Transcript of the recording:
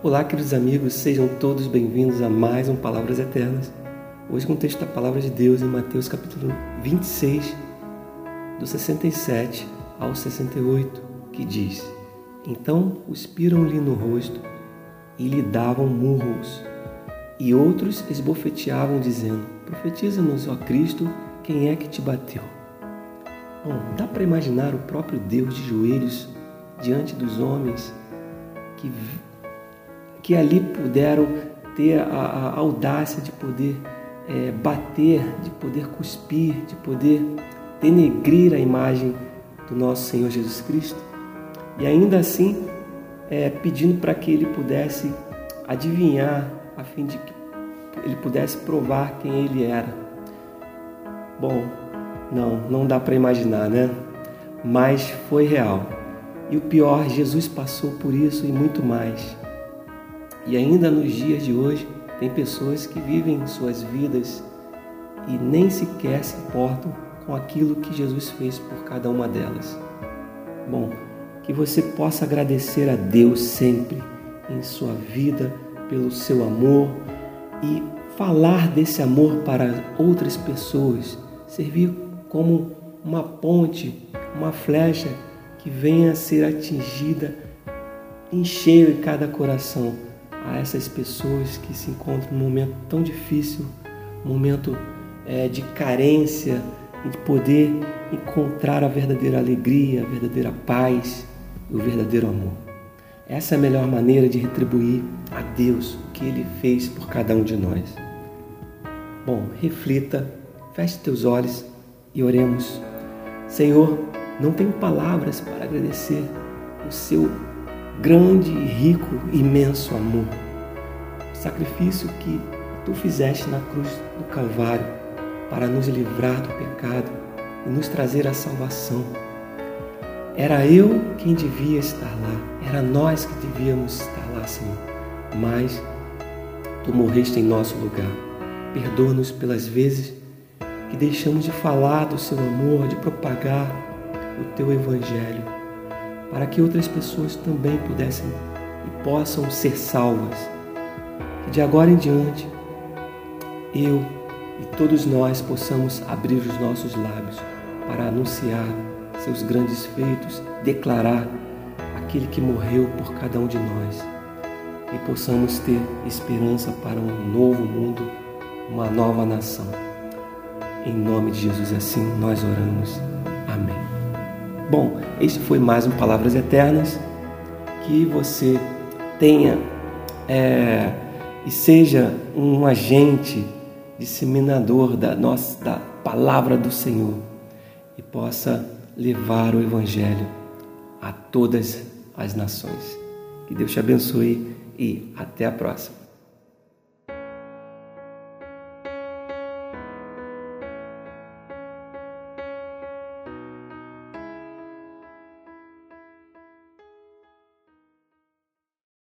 Olá, queridos amigos, sejam todos bem-vindos a mais um Palavras Eternas. Hoje com o texto da Palavra de Deus em Mateus capítulo 26, do 67 ao 68, que diz: Então cuspiram-lhe no rosto e lhe davam murros, e outros esbofeteavam, dizendo: Profetiza-nos, ó Cristo, quem é que te bateu? Bom, dá para imaginar o próprio Deus de joelhos diante dos homens que que ali puderam ter a, a audácia de poder é, bater, de poder cuspir, de poder denegrir a imagem do nosso Senhor Jesus Cristo. E ainda assim, é, pedindo para que ele pudesse adivinhar, a fim de que ele pudesse provar quem ele era. Bom, não, não dá para imaginar, né? Mas foi real. E o pior, Jesus passou por isso e muito mais. E ainda nos dias de hoje, tem pessoas que vivem suas vidas e nem sequer se importam com aquilo que Jesus fez por cada uma delas. Bom, que você possa agradecer a Deus sempre em sua vida pelo seu amor e falar desse amor para outras pessoas, servir como uma ponte, uma flecha que venha a ser atingida em cheio em cada coração a essas pessoas que se encontram num momento tão difícil, um momento é, de carência e de poder encontrar a verdadeira alegria, a verdadeira paz e o verdadeiro amor. Essa é a melhor maneira de retribuir a Deus o que Ele fez por cada um de nós. Bom, reflita, feche teus olhos e oremos. Senhor, não tenho palavras para agradecer o seu grande, rico, imenso amor. Sacrifício que tu fizeste na cruz do Calvário para nos livrar do pecado e nos trazer a salvação. Era eu quem devia estar lá, era nós que devíamos estar lá, Senhor. Mas tu morreste em nosso lugar. Perdoa-nos pelas vezes que deixamos de falar do seu amor, de propagar o teu evangelho para que outras pessoas também pudessem e possam ser salvas. Que de agora em diante eu e todos nós possamos abrir os nossos lábios para anunciar seus grandes feitos, declarar aquele que morreu por cada um de nós e possamos ter esperança para um novo mundo, uma nova nação. Em nome de Jesus, assim nós oramos. Amém. Bom, este foi mais um Palavras Eternas. Que você tenha é, e seja um agente disseminador da nossa da palavra do Senhor e possa levar o Evangelho a todas as nações. Que Deus te abençoe e até a próxima.